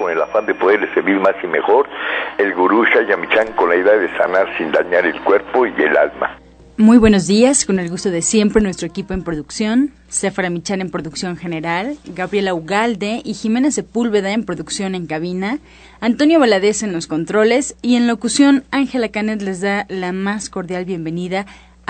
con el afán de poderle servir más y mejor, el gurú Shayamichan con la idea de sanar sin dañar el cuerpo y el alma. Muy buenos días, con el gusto de siempre nuestro equipo en producción, Sefara Michan en producción general, Gabriela Ugalde y Jimena Sepúlveda en producción en cabina, Antonio Valadez en los controles y en locución Ángela Canet les da la más cordial bienvenida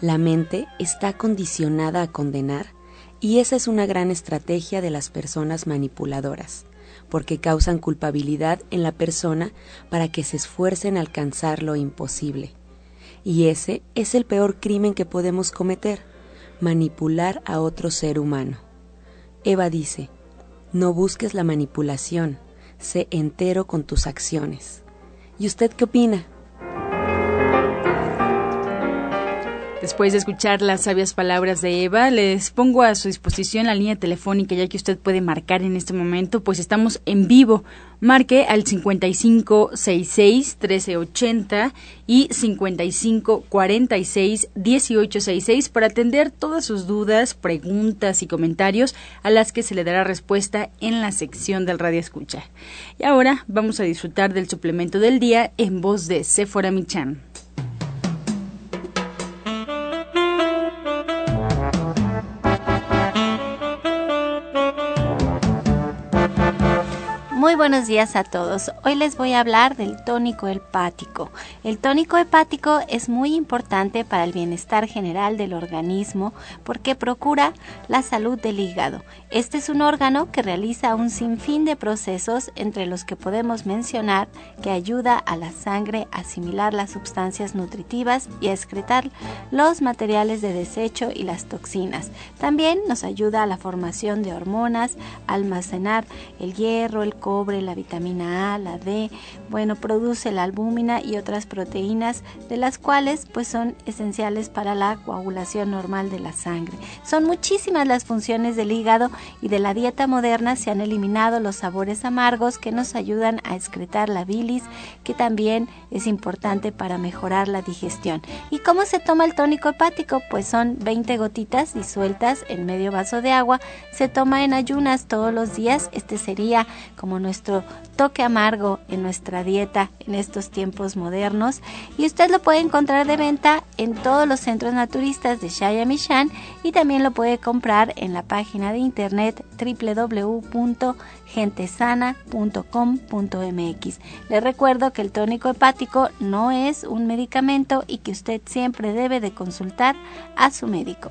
La mente está condicionada a condenar y esa es una gran estrategia de las personas manipuladoras, porque causan culpabilidad en la persona para que se esfuerce en alcanzar lo imposible. Y ese es el peor crimen que podemos cometer, manipular a otro ser humano. Eva dice, no busques la manipulación, sé entero con tus acciones. ¿Y usted qué opina? Después de escuchar las sabias palabras de Eva, les pongo a su disposición la línea telefónica ya que usted puede marcar en este momento, pues estamos en vivo. Marque al 5566-1380 y 5546-1866 para atender todas sus dudas, preguntas y comentarios a las que se le dará respuesta en la sección del Radio Escucha. Y ahora vamos a disfrutar del suplemento del día en voz de Sephora Michan. Buenos días a todos. Hoy les voy a hablar del tónico hepático. El tónico hepático es muy importante para el bienestar general del organismo porque procura la salud del hígado. Este es un órgano que realiza un sinfín de procesos entre los que podemos mencionar que ayuda a la sangre a asimilar las sustancias nutritivas y a excretar los materiales de desecho y las toxinas. También nos ayuda a la formación de hormonas, almacenar el hierro, el cobre, la vitamina A, la D, bueno, produce la albúmina y otras proteínas de las cuales pues son esenciales para la coagulación normal de la sangre. Son muchísimas las funciones del hígado y de la dieta moderna se han eliminado los sabores amargos que nos ayudan a excretar la bilis, que también es importante para mejorar la digestión. ¿Y cómo se toma el tónico hepático? Pues son 20 gotitas disueltas en medio vaso de agua. Se toma en ayunas todos los días. Este sería como nuestro toque amargo en nuestra dieta en estos tiempos modernos y usted lo puede encontrar de venta en todos los centros naturistas de Shaya Mishan y también lo puede comprar en la página de internet www.gentesana.com.mx. Le recuerdo que el tónico hepático no es un medicamento y que usted siempre debe de consultar a su médico.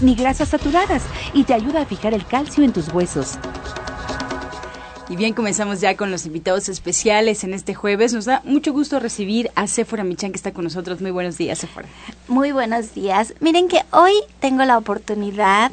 ni grasas saturadas y te ayuda a fijar el calcio en tus huesos. Y bien, comenzamos ya con los invitados especiales en este jueves. Nos da mucho gusto recibir a Sephora Michan que está con nosotros. Muy buenos días, Sephora. Muy buenos días. Miren que hoy tengo la oportunidad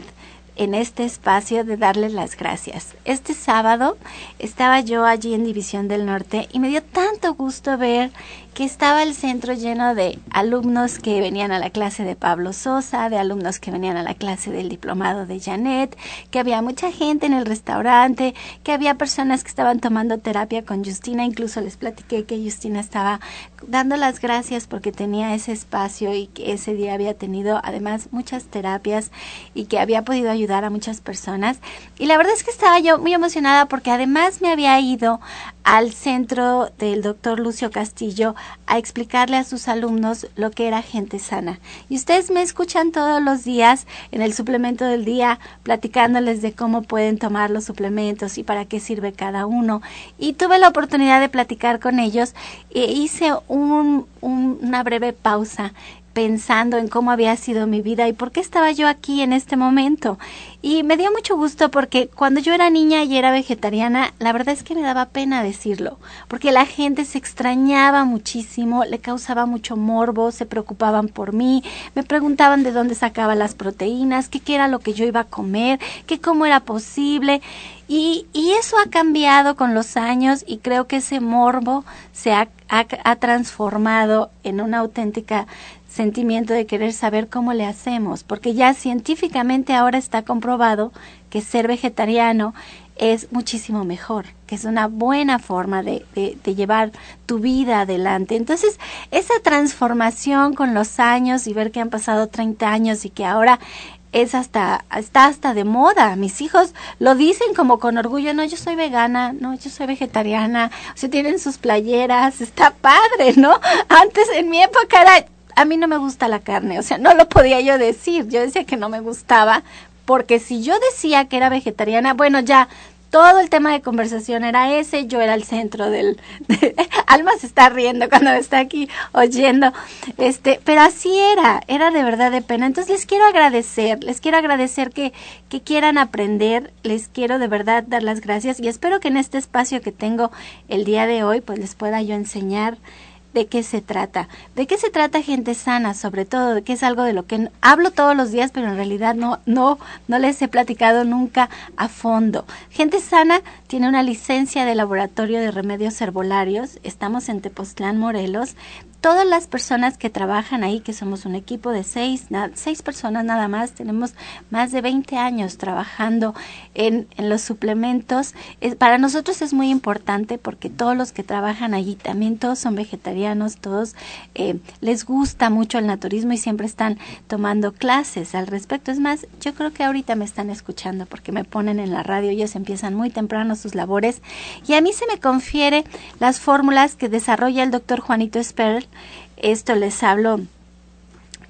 en este espacio de darles las gracias. Este sábado estaba yo allí en División del Norte y me dio tanto gusto ver que estaba el centro lleno de alumnos que venían a la clase de Pablo Sosa, de alumnos que venían a la clase del diplomado de Janet, que había mucha gente en el restaurante, que había personas que estaban tomando terapia con Justina, incluso les platiqué que Justina estaba dando las gracias porque tenía ese espacio y que ese día había tenido además muchas terapias y que había podido ayudar a muchas personas. Y la verdad es que estaba yo muy emocionada porque además me había ido al centro del doctor Lucio Castillo a explicarle a sus alumnos lo que era gente sana. Y ustedes me escuchan todos los días en el suplemento del día platicándoles de cómo pueden tomar los suplementos y para qué sirve cada uno. Y tuve la oportunidad de platicar con ellos e hice un, una breve pausa pensando en cómo había sido mi vida y por qué estaba yo aquí en este momento. Y me dio mucho gusto porque cuando yo era niña y era vegetariana, la verdad es que me daba pena decirlo, porque la gente se extrañaba muchísimo, le causaba mucho morbo, se preocupaban por mí, me preguntaban de dónde sacaba las proteínas, qué, era lo que yo iba a comer, qué cómo era posible. Y, y, eso ha cambiado con los años y creo que ese morbo se ha, ha transformado en una auténtica sentimiento de querer saber cómo le hacemos, porque ya científicamente ahora está comprobado que ser vegetariano es muchísimo mejor, que es una buena forma de, de, de, llevar tu vida adelante. Entonces, esa transformación con los años y ver que han pasado 30 años y que ahora es hasta, está hasta de moda. Mis hijos lo dicen como con orgullo, no, yo soy vegana, no, yo soy vegetariana, o sea, tienen sus playeras, está padre, ¿no? Antes, en mi época era, a mí no me gusta la carne, o sea, no lo podía yo decir, yo decía que no me gustaba, porque si yo decía que era vegetariana, bueno, ya todo el tema de conversación era ese, yo era el centro del de, Alma se está riendo cuando está aquí oyendo. Este, pero así era, era de verdad de pena. Entonces les quiero agradecer, les quiero agradecer que que quieran aprender, les quiero de verdad dar las gracias y espero que en este espacio que tengo el día de hoy pues les pueda yo enseñar de qué se trata. ¿De qué se trata gente sana, sobre todo? De qué es algo de lo que hablo todos los días, pero en realidad no, no, no les he platicado nunca a fondo. Gente sana tiene una licencia de laboratorio de remedios herbolarios. Estamos en Tepoztlán, Morelos todas las personas que trabajan ahí, que somos un equipo de seis, seis personas nada más, tenemos más de 20 años trabajando en, los suplementos. Para nosotros es muy importante porque todos los que trabajan allí también todos son vegetarianos, todos eh, les gusta mucho el naturismo y siempre están tomando clases al respecto. Es más, yo creo que ahorita me están escuchando porque me ponen en la radio, ellos empiezan muy temprano sus labores y a mí se me confiere las fórmulas que desarrolla el doctor Juanito Sperl esto les hablo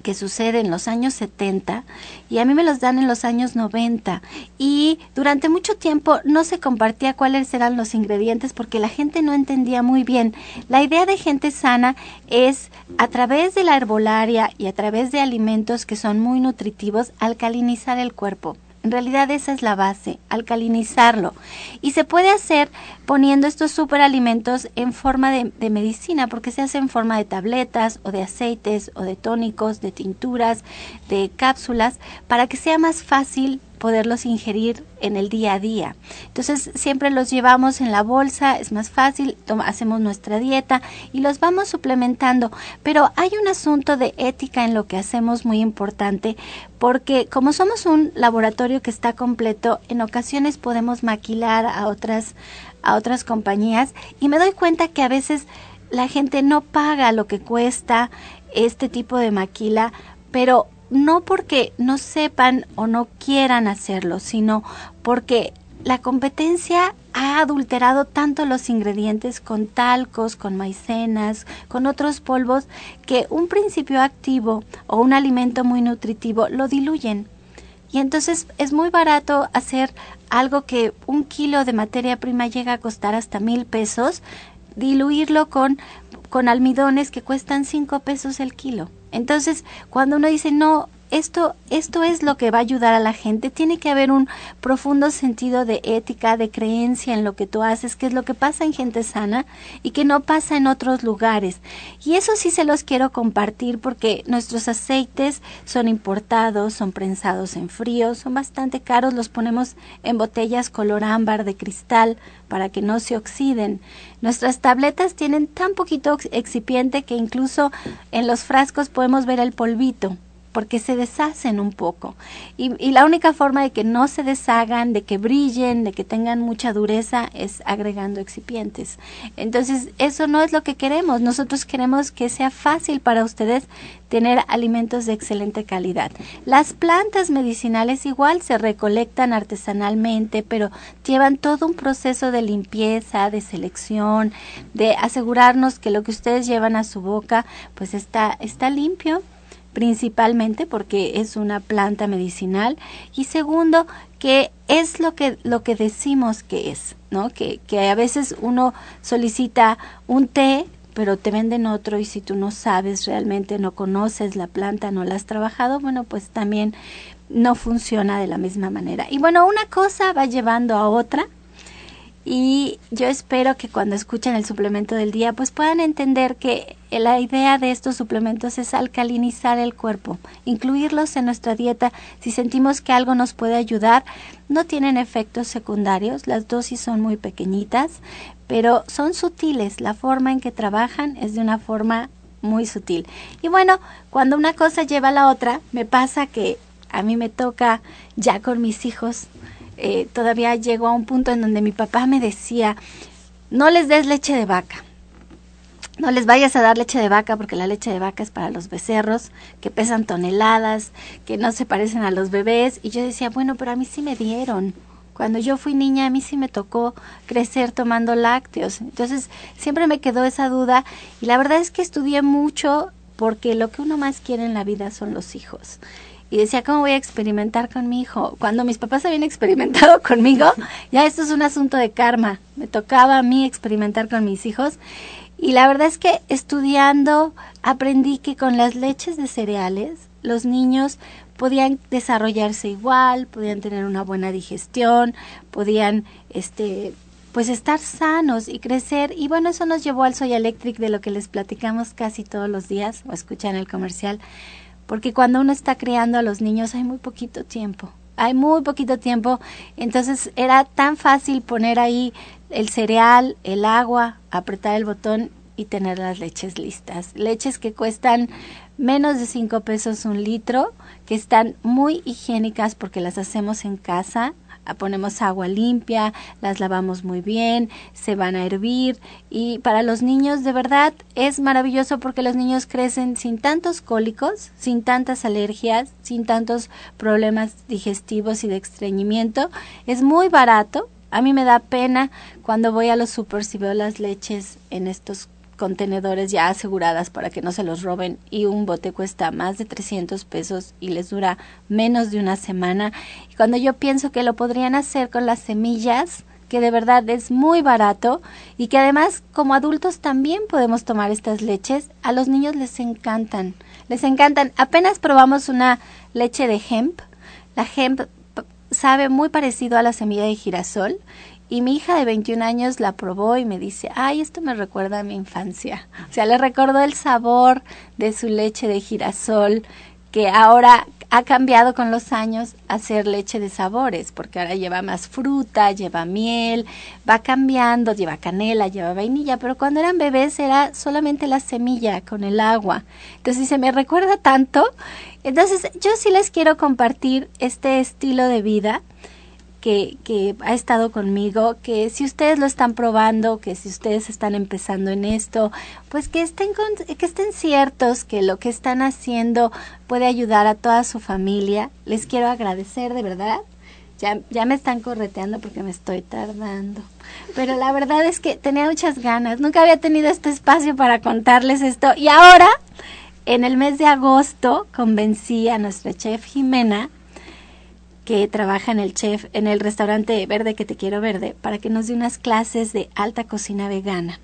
que sucede en los años 70 y a mí me los dan en los años 90 y durante mucho tiempo no se compartía cuáles eran los ingredientes porque la gente no entendía muy bien. La idea de gente sana es a través de la herbolaria y a través de alimentos que son muy nutritivos alcalinizar el cuerpo. En realidad esa es la base, alcalinizarlo. Y se puede hacer poniendo estos superalimentos en forma de, de, medicina, porque se hace en forma de tabletas o de aceites o de tónicos, de tinturas, de cápsulas, para que sea más fácil poderlos ingerir en el día a día. Entonces siempre los llevamos en la bolsa, es más fácil, hacemos nuestra dieta y los vamos suplementando. Pero hay un asunto de ética en lo que hacemos muy importante porque como somos un laboratorio que está completo, en ocasiones podemos maquilar a otras, a otras compañías y me doy cuenta que a veces la gente no paga lo que cuesta este tipo de maquila, pero no porque no sepan o no quieran hacerlo, sino porque la competencia ha adulterado tanto los ingredientes con talcos, con maicenas, con otros polvos, que un principio activo o un alimento muy nutritivo lo diluyen. Y entonces es muy barato hacer algo que un kilo de materia prima llega a costar hasta mil pesos, diluirlo con, con almidones que cuestan cinco pesos el kilo. Entonces, cuando uno dice, no, esto, esto es lo que va a ayudar a la gente. Tiene que haber un profundo sentido de ética, de creencia en lo que tú haces, que es lo que pasa en gente sana y que no pasa en otros lugares. Y eso sí se los quiero compartir porque nuestros aceites son importados, son prensados en frío, son bastante caros, los ponemos en botellas color ámbar de cristal para que no se oxiden. Nuestras tabletas tienen tan poquito excipiente que incluso en los frascos podemos ver el polvito porque se deshacen un poco. Y, y, la única forma de que no se deshagan, de que brillen, de que tengan mucha dureza, es agregando excipientes. Entonces, eso no es lo que queremos. Nosotros queremos que sea fácil para ustedes tener alimentos de excelente calidad. Las plantas medicinales igual se recolectan artesanalmente, pero llevan todo un proceso de limpieza, de selección, de asegurarnos que lo que ustedes llevan a su boca pues está, está limpio principalmente porque es una planta medicinal y segundo que es lo que lo que decimos que es, ¿no? Que, que a veces uno solicita un té pero te venden otro y si tú no sabes realmente, no conoces la planta, no la has trabajado, bueno, pues también no funciona de la misma manera. Y bueno, una cosa va llevando a otra y yo espero que cuando escuchen el suplemento del día pues puedan entender que la idea de estos suplementos es alcalinizar el cuerpo, incluirlos en nuestra dieta si sentimos que algo nos puede ayudar. No tienen efectos secundarios, las dosis son muy pequeñitas, pero son sutiles. La forma en que trabajan es de una forma muy sutil. Y bueno, cuando una cosa lleva a la otra, me pasa que a mí me toca ya con mis hijos eh, todavía llegó a un punto en donde mi papá me decía, no les des leche de vaca, no les vayas a dar leche de vaca porque la leche de vaca es para los becerros que pesan toneladas, que no se parecen a los bebés. Y yo decía, bueno, pero a mí sí me dieron. Cuando yo fui niña a mí sí me tocó crecer tomando lácteos. Entonces siempre me quedó esa duda y la verdad es que estudié mucho porque lo que uno más quiere en la vida son los hijos y decía, ¿cómo voy a experimentar con mi hijo? Cuando mis papás habían experimentado conmigo, ya esto es un asunto de karma. Me tocaba a mí experimentar con mis hijos. Y la verdad es que estudiando aprendí que con las leches de cereales los niños podían desarrollarse igual, podían tener una buena digestión, podían este pues estar sanos y crecer y bueno, eso nos llevó al Soy Electric de lo que les platicamos casi todos los días o escuchan el comercial porque cuando uno está criando a los niños hay muy poquito tiempo. Hay muy poquito tiempo, entonces era tan fácil poner ahí el cereal, el agua, apretar el botón y tener las leches listas. Leches que cuestan menos de cinco pesos un litro, que están muy higiénicas porque las hacemos en casa, ponemos agua limpia, las lavamos muy bien, se van a hervir y para los niños de verdad es maravilloso porque los niños crecen sin tantos cólicos, sin tantas alergias, sin tantos problemas digestivos y de estreñimiento. Es muy barato. A mí me da pena cuando voy a los super y veo las leches en estos contenedores ya aseguradas para que no se los roben y un bote cuesta más de 300 pesos y les dura menos de una semana. Y cuando yo pienso que lo podrían hacer con las semillas, que de verdad es muy barato y que además como adultos también podemos tomar estas leches, a los niños les encantan, les encantan. Apenas probamos una leche de hemp, la hemp sabe muy parecido a la semilla de girasol y mi hija de 21 años la probó y me dice, ay, esto me recuerda a mi infancia. O sea, le recordó el sabor de su leche de girasol, que ahora ha cambiado con los años a ser leche de sabores, porque ahora lleva más fruta, lleva miel, va cambiando, lleva canela, lleva vainilla, pero cuando eran bebés era solamente la semilla con el agua. Entonces se me recuerda tanto. Entonces yo sí les quiero compartir este estilo de vida que, ha estado conmigo, que si ustedes lo están probando, que si ustedes están empezando en esto, pues que estén, que estén ciertos que lo que están haciendo puede ayudar a toda su familia. Les quiero agradecer de verdad. Ya, ya me están correteando porque me estoy tardando. Pero la verdad es que tenía muchas ganas. Nunca había tenido este espacio para contarles esto. Y ahora, en el mes de agosto, convencí a nuestra chef Jimena que trabaja en el chef, en el restaurante Verde que te quiero verde, para que nos dé unas clases de alta cocina vegana.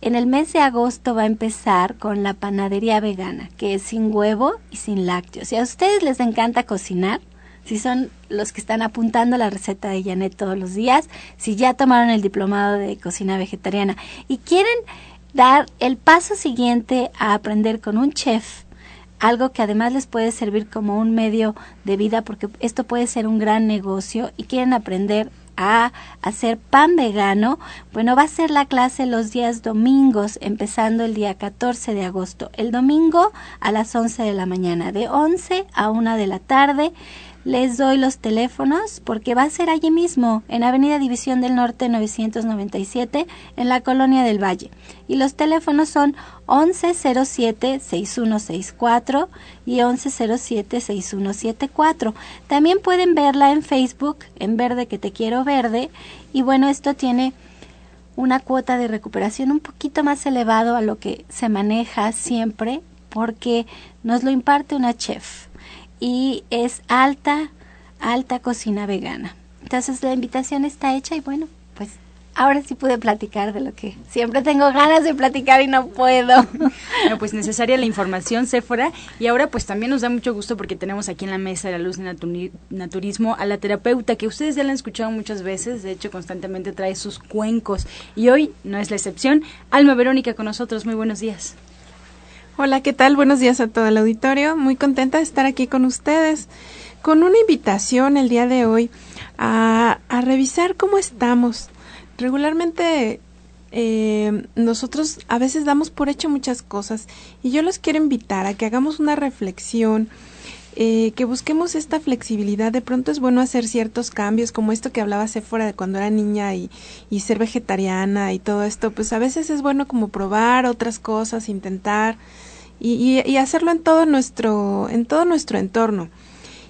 En el mes de agosto va a empezar con la panadería vegana, que es sin huevo y sin lácteos. Si a ustedes les encanta cocinar, si son los que están apuntando la receta de Janet todos los días, si ya tomaron el diplomado de cocina vegetariana y quieren dar el paso siguiente a aprender con un chef, algo que además les puede servir como un medio de vida porque esto puede ser un gran negocio y quieren aprender a hacer pan vegano, bueno, va a ser la clase los días domingos, empezando el día 14 de agosto. El domingo a las 11 de la mañana, de 11 a 1 de la tarde les doy los teléfonos porque va a ser allí mismo, en Avenida División del Norte 997, en la Colonia del Valle. Y los teléfonos son 1107-6164 y 1107-6174. También pueden verla en Facebook, en Verde que te quiero verde. Y bueno, esto tiene una cuota de recuperación un poquito más elevado a lo que se maneja siempre porque nos lo imparte una chef y es alta, alta cocina vegana. Entonces la invitación está hecha y bueno, pues ahora sí pude platicar de lo que siempre tengo ganas de platicar y no puedo. Bueno, pues necesaria la información, Sephora. Y ahora pues también nos da mucho gusto porque tenemos aquí en la mesa de la luz de naturismo a la terapeuta que ustedes ya la han escuchado muchas veces, de hecho constantemente trae sus cuencos. Y hoy no es la excepción. Alma Verónica con nosotros, muy buenos días. Hola, ¿qué tal? Buenos días a todo el auditorio. Muy contenta de estar aquí con ustedes con una invitación el día de hoy a, revisar cómo estamos. Regularmente eh, nosotros a veces damos por hecho muchas cosas y yo los quiero invitar a que hagamos una reflexión, eh, que busquemos esta flexibilidad. De pronto es bueno hacer ciertos cambios, como esto que hablaba Sephora de cuando era niña y, y ser vegetariana y todo esto. Pues a veces es bueno como probar otras cosas, intentar y, y, hacerlo en todo nuestro, en todo nuestro entorno.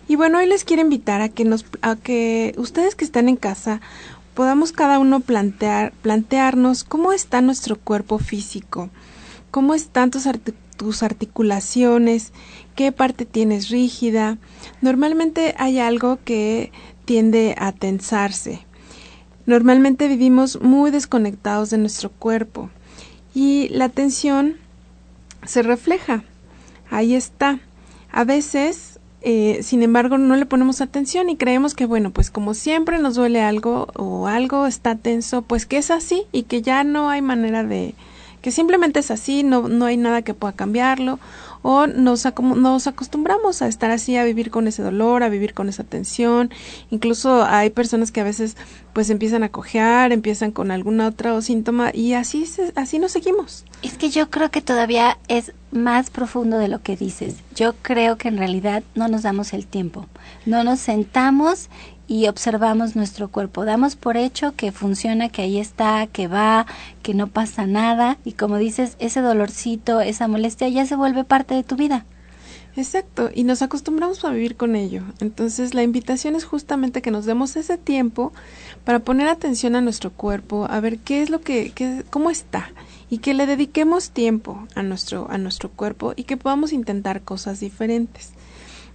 Y bueno, hoy les quiero invitar a que nos, a que ustedes que están en casa podamos cada uno plantear, plantearnos cómo está nuestro cuerpo físico, cómo están tus, tus articulaciones, qué parte tienes rígida. Normalmente hay algo que tiende a tensarse. Normalmente vivimos muy desconectados de nuestro cuerpo y la tensión se refleja. Ahí está. A veces, eh, sin embargo, no le ponemos atención y creemos que, bueno, pues como siempre nos duele algo o algo está tenso, pues que es así y que ya no hay manera de, que simplemente es así, no, no hay nada que pueda cambiarlo o nos, nos acostumbramos a estar así, a vivir con ese dolor, a vivir con esa tensión. Incluso hay personas que a veces pues empiezan a cojear, empiezan con algún otro síntoma y así, así nos seguimos. Es que yo creo que todavía es más profundo de lo que dices. Yo creo que en realidad no nos damos el tiempo. No nos sentamos y observamos nuestro cuerpo. Damos por hecho que funciona, que ahí está, que va, que no pasa nada y como dices, ese dolorcito, esa molestia ya se vuelve parte de tu vida. Exacto, y nos acostumbramos a vivir con ello. Entonces la invitación es justamente que nos demos ese tiempo para poner atención a nuestro cuerpo, a ver qué es lo que, qué, cómo está y que le dediquemos tiempo a nuestro, a nuestro cuerpo y que podamos intentar cosas diferentes.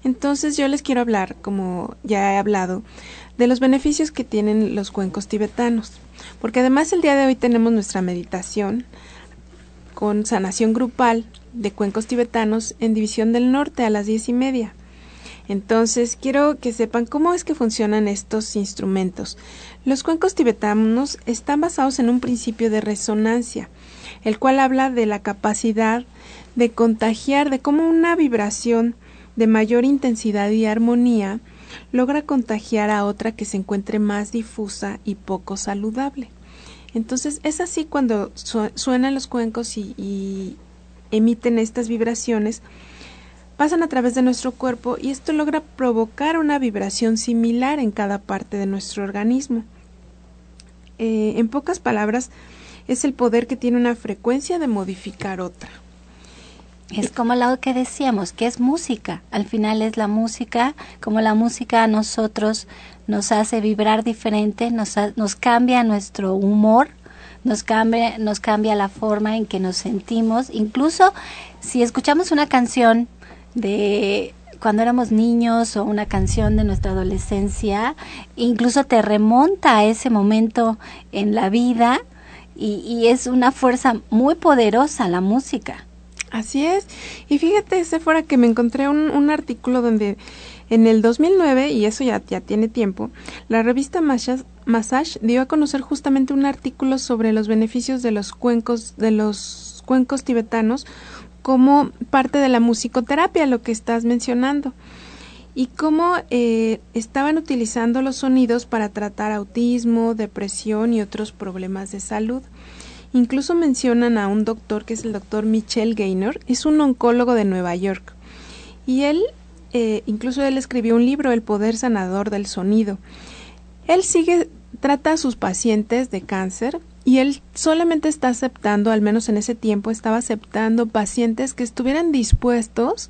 Entonces yo les quiero hablar, como ya he hablado, de los beneficios que tienen los cuencos tibetanos, porque además el día de hoy tenemos nuestra meditación con sanación grupal de cuencos tibetanos en División del Norte a las diez y media. Entonces quiero que sepan cómo es que funcionan estos instrumentos. Los cuencos tibetanos están basados en un principio de resonancia, el cual habla de la capacidad de contagiar, de cómo una vibración de mayor intensidad y armonía logra contagiar a otra que se encuentre más difusa y poco saludable. Entonces es así cuando suenan los cuencos y, emiten estas vibraciones, pasan a través de nuestro cuerpo y esto logra provocar una vibración similar en cada parte de nuestro organismo. Eh, en pocas palabras, es el poder que tiene una frecuencia de modificar otra. Es como lo que decíamos, que es música. Al final es la música, como la música a nosotros nos hace vibrar diferente, nos, nos cambia nuestro humor, nos cambia, nos cambia la forma en que nos sentimos. Incluso si escuchamos una canción de cuando éramos niños o una canción de nuestra adolescencia, incluso te remonta a ese momento en la vida y, es una fuerza muy poderosa la música. Así es. Y fíjate, fuera que me encontré un, un artículo donde en el 2009, y eso ya, ya tiene tiempo, la revista Massage dio a conocer justamente un artículo sobre los beneficios de los cuencos, de los cuencos tibetanos como parte de la musicoterapia, lo que estás mencionando, y cómo eh, estaban utilizando los sonidos para tratar autismo, depresión y otros problemas de salud. Incluso mencionan a un doctor que es el doctor Michel Gaynor, es un oncólogo de Nueva York. Y él, eh, incluso él escribió un libro, El poder sanador del sonido. Él sigue, trata a sus pacientes de cáncer y él solamente está aceptando, al menos en ese tiempo, estaba aceptando pacientes que estuvieran dispuestos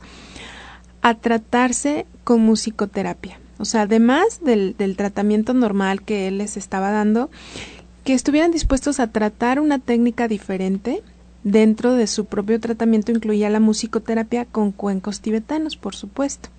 a tratarse con musicoterapia. O sea, además del, del tratamiento normal que él les estaba dando, que estuvieran dispuestos a tratar una técnica diferente dentro de su propio tratamiento incluía la musicoterapia con cuencos tibetanos, por supuesto.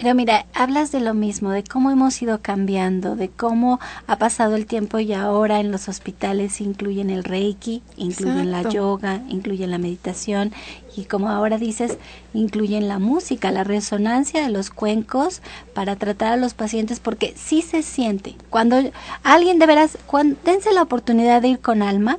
Pero mira, hablas de lo mismo, de cómo hemos ido cambiando, de cómo ha pasado el tiempo y ahora en los hospitales incluyen el reiki, incluyen la yoga, incluyen la meditación y como ahora dices, incluyen la música, la resonancia de los cuencos para tratar a los pacientes porque sí se siente. Cuando alguien de veras, dense la oportunidad de ir con alma,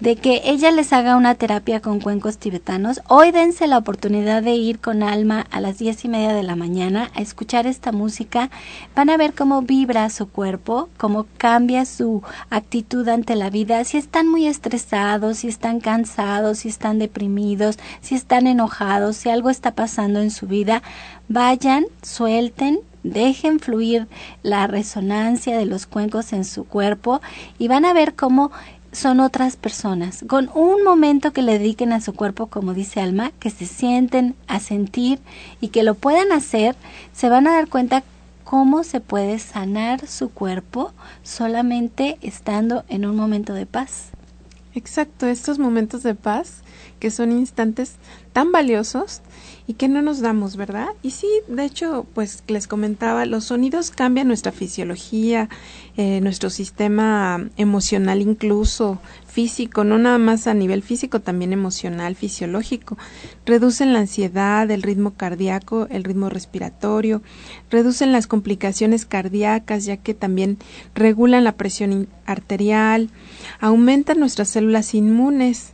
de que ella les haga una terapia con cuencos tibetanos. Hoy dense la oportunidad de ir con alma a las diez y media de la mañana a escuchar esta música. Van a ver cómo vibra su cuerpo, cómo cambia su actitud ante la vida. Si están muy estresados, si están cansados, si están deprimidos, si están enojados, si algo está pasando en su vida, vayan, suelten, dejen fluir la resonancia de los cuencos en su cuerpo y van a ver cómo son otras personas, con un momento que le dediquen a su cuerpo, como dice Alma, que se sienten a sentir y que lo puedan hacer, se van a dar cuenta cómo se puede sanar su cuerpo solamente estando en un momento de paz. Exacto, estos momentos de paz que son instantes tan valiosos y que no nos damos, ¿verdad? Y sí, de hecho, pues les comentaba, los sonidos cambian nuestra fisiología, eh, nuestro sistema emocional incluso, físico, no nada más a nivel físico, también emocional, fisiológico. Reducen la ansiedad, el ritmo cardíaco, el ritmo respiratorio, reducen las complicaciones cardíacas, ya que también regulan la presión arterial, aumentan nuestras células inmunes,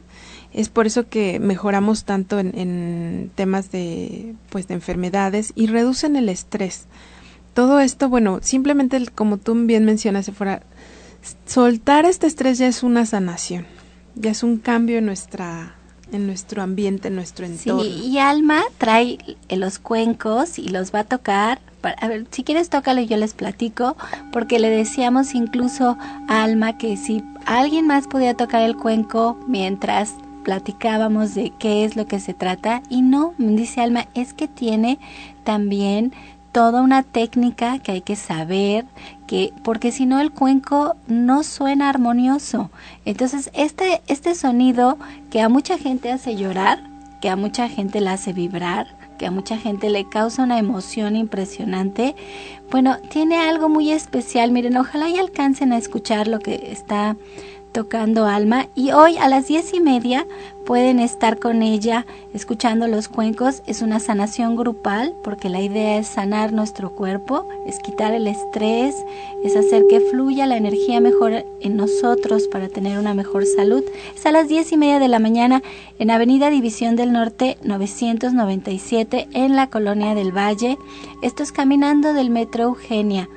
es por eso que mejoramos tanto en, temas de, pues, de enfermedades y reducen el estrés. Todo esto, bueno, simplemente como tú bien mencionas, fuera, soltar este estrés ya es una sanación, ya es un cambio en nuestra en nuestro ambiente, en nuestro entorno. Sí, y Alma trae los cuencos y los va a tocar. a ver, si quieres tócalo y yo les platico, porque le decíamos incluso a Alma que si alguien más podía tocar el cuenco mientras platicábamos de qué es lo que se trata y no, dice Alma, es que tiene también toda una técnica que hay que saber, que porque si no el cuenco no suena armonioso. Entonces, este este sonido que a mucha gente hace llorar, que a mucha gente la hace vibrar, que a mucha gente le causa una emoción impresionante, bueno, tiene algo muy especial. Miren, ojalá y alcancen a escuchar lo que está tocando alma y hoy a las diez y media pueden estar con ella escuchando los cuencos. Es una sanación grupal porque la idea es sanar nuestro cuerpo, es quitar el estrés, es hacer que fluya la energía mejor en nosotros para tener una mejor salud. Es a las diez y media de la mañana en Avenida División del Norte 997 en la Colonia del Valle. Esto es caminando del Metro Eugenia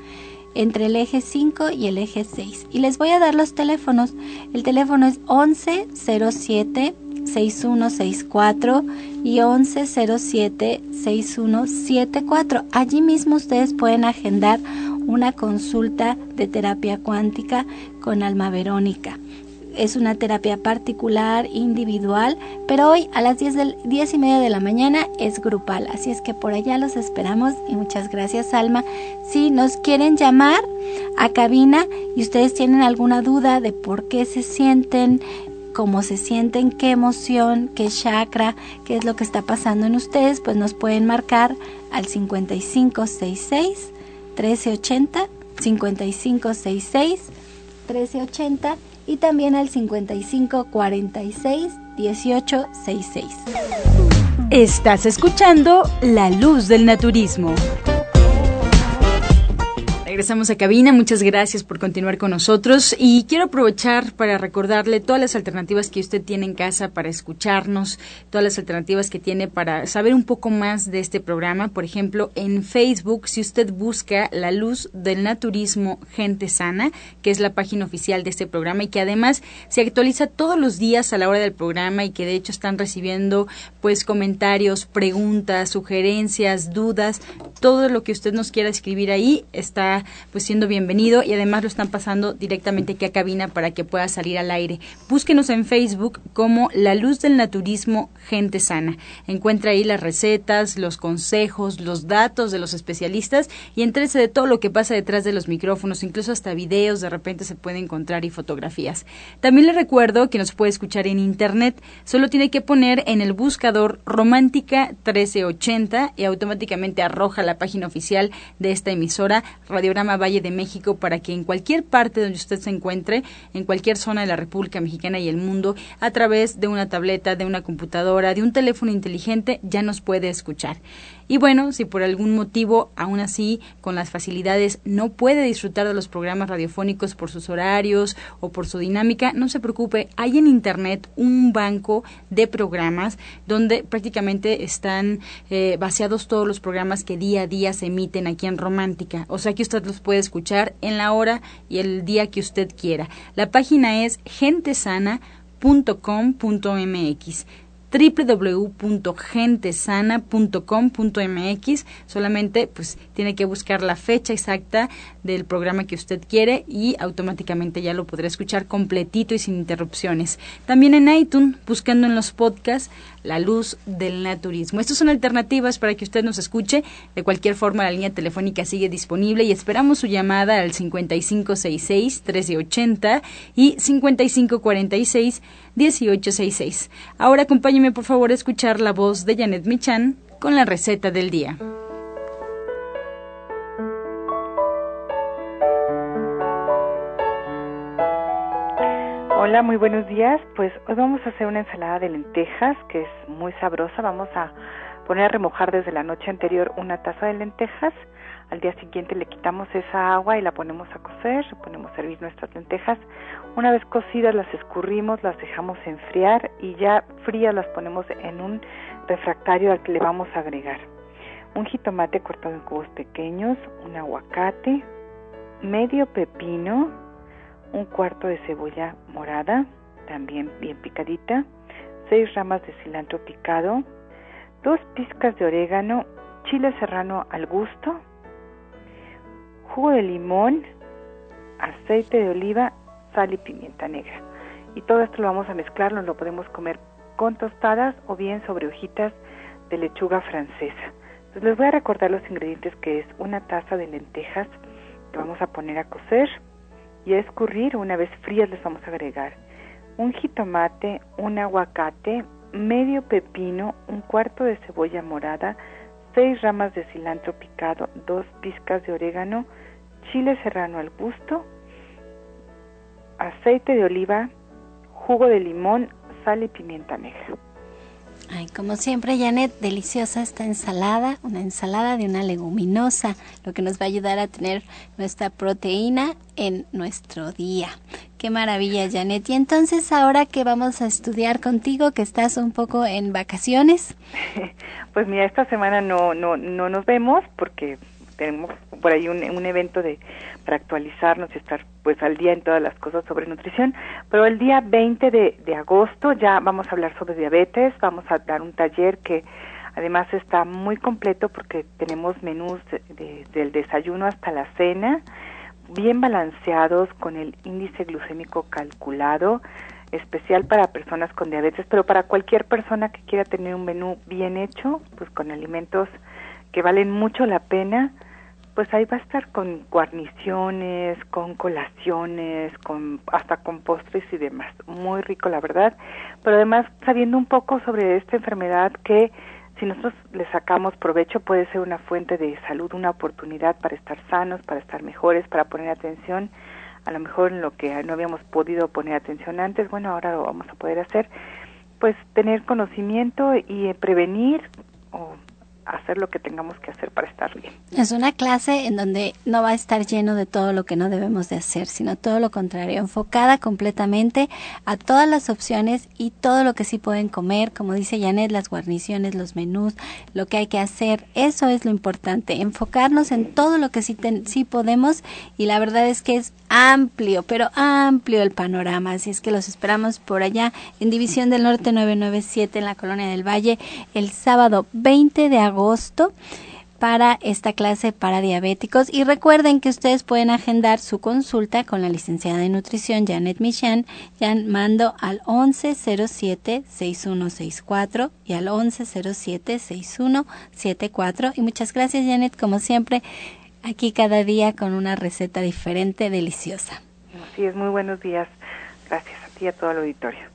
entre el eje 5 y el eje 6. Y les voy a dar los teléfonos. El teléfono es 1107 6164 y 1107 6174. Allí mismo ustedes pueden agendar una consulta de terapia cuántica con Alma Verónica es una terapia particular, individual, pero hoy a las 10, del, y media de la mañana es grupal. Así es que por allá los esperamos y muchas gracias Alma. Si nos quieren llamar a cabina y ustedes tienen alguna duda de por qué se sienten cómo se sienten, qué emoción, qué chakra, qué es lo que está pasando en ustedes, pues nos pueden marcar al 5566 1380, 5566 1380 y también al 5546 1866. Estás escuchando La Luz del Naturismo. Regresamos a cabina, muchas gracias por continuar con nosotros. Y quiero aprovechar para recordarle todas las alternativas que usted tiene en casa para escucharnos, todas las alternativas que tiene para saber un poco más de este programa. Por ejemplo, en Facebook, si usted busca La Luz del Naturismo Gente Sana, que es la página oficial de este programa y que además se actualiza todos los días a la hora del programa y que de hecho están recibiendo pues comentarios, preguntas, sugerencias, dudas, todo lo que usted nos quiera escribir ahí está pues siendo bienvenido y además lo están pasando directamente aquí a cabina para que pueda salir al aire. Búsquenos en Facebook como La Luz del Naturismo Gente Sana. Encuentra ahí las recetas, los consejos, los datos de los especialistas y entrése de todo lo que pasa detrás de los micrófonos, incluso hasta videos de repente se puede encontrar y fotografías. También le recuerdo que nos puede escuchar en internet, solo tiene que poner en el buscador Romántica 1380 y automáticamente arroja la página oficial de esta emisora Radio Valle de México para que en cualquier parte donde usted se encuentre, en cualquier zona de la República Mexicana y el mundo, a través de una tableta, de una computadora, de un teléfono inteligente, ya nos puede escuchar. Y bueno, si por algún motivo, aún así, con las facilidades, no puede disfrutar de los programas radiofónicos por sus horarios o por su dinámica, no se preocupe, hay en Internet un banco de programas donde prácticamente están eh, vaciados todos los programas que día a día se emiten aquí en Romántica. O sea que usted los puede escuchar en la hora y el día que usted quiera. La página es gentesana.com.mx www.gentesana.com.mx. Solamente pues tiene que buscar la fecha exacta del programa que usted quiere y automáticamente ya lo podrá escuchar completito y sin interrupciones. También en iTunes, buscando en los podcasts La Luz del Naturismo. Estas son alternativas para que usted nos escuche. De cualquier forma, la línea telefónica sigue disponible y esperamos su llamada al 5566 1380 y 5546 1866. Ahora acompáñeme por favor a escuchar la voz de Janet Michan con la receta del día. Hola, muy buenos días. Pues hoy vamos a hacer una ensalada de lentejas que es muy sabrosa. Vamos a poner a remojar desde la noche anterior una taza de lentejas al día siguiente le quitamos esa agua y la ponemos a cocer, ponemos a hervir nuestras lentejas. Una vez cocidas las escurrimos, las dejamos enfriar y ya frías las ponemos en un refractario al que le vamos a agregar un jitomate cortado en cubos pequeños, un aguacate, medio pepino, un cuarto de cebolla morada, también bien picadita, seis ramas de cilantro picado, dos pizcas de orégano, chile serrano al gusto, jugo de limón, aceite de oliva, sal y pimienta negra. Y todo esto lo vamos a mezclar, lo podemos comer con tostadas o bien sobre hojitas de lechuga francesa. Entonces les voy a recordar los ingredientes que es una taza de lentejas que vamos a poner a cocer y a escurrir. Una vez frías les vamos a agregar un jitomate, un aguacate, medio pepino, un cuarto de cebolla morada, seis ramas de cilantro picado, dos pizcas de orégano, chile serrano al gusto, aceite de oliva, jugo de limón, sal y pimienta negra. Ay, como siempre, Janet, deliciosa esta ensalada, una ensalada de una leguminosa, lo que nos va a ayudar a tener nuestra proteína en nuestro día. Qué maravilla, Janet. Y entonces, ahora que vamos a estudiar contigo, que estás un poco en vacaciones. Pues mira, esta semana no, no, no nos vemos porque tenemos por ahí un, evento de para actualizarnos y estar pues al día en todas las cosas sobre nutrición, pero el día 20 de, de agosto ya vamos a hablar sobre diabetes, vamos a dar un taller que además está muy completo porque tenemos menús de, del desayuno hasta la cena, bien balanceados con el índice glucémico calculado, especial para personas con diabetes, pero para cualquier persona que quiera tener un menú bien hecho, pues con alimentos que valen mucho la pena, pues ahí va a estar con guarniciones, con colaciones, con hasta con postres y demás. Muy rico, la verdad. Pero además sabiendo un poco sobre esta enfermedad que si nosotros le sacamos provecho puede ser una fuente de salud, una oportunidad para estar sanos, para estar mejores, para poner atención a lo mejor en lo que no habíamos podido poner atención antes, bueno, ahora lo vamos a poder hacer, pues tener conocimiento y prevenir o hacer lo que tengamos que hacer para estar bien. Es una clase en donde no va a estar lleno de todo lo que no debemos de hacer, sino todo lo contrario, enfocada completamente a todas las opciones y todo lo que sí pueden comer, como dice Janet, las guarniciones, los menús, lo que hay que hacer, eso es lo importante, enfocarnos en todo lo que sí, sí podemos y la verdad es que es amplio, pero amplio el panorama, así es que los esperamos por allá en División del Norte 997 en la Colonia del Valle el sábado 20 de agosto para esta clase para diabéticos y recuerden que ustedes pueden agendar su consulta con la licenciada de nutrición Janet Michan llamando al 1107-6164 y al 1107-6174 y muchas gracias Janet como siempre aquí cada día con una receta diferente, deliciosa. Sí, es, muy buenos días. Gracias a ti y a todo el auditorio.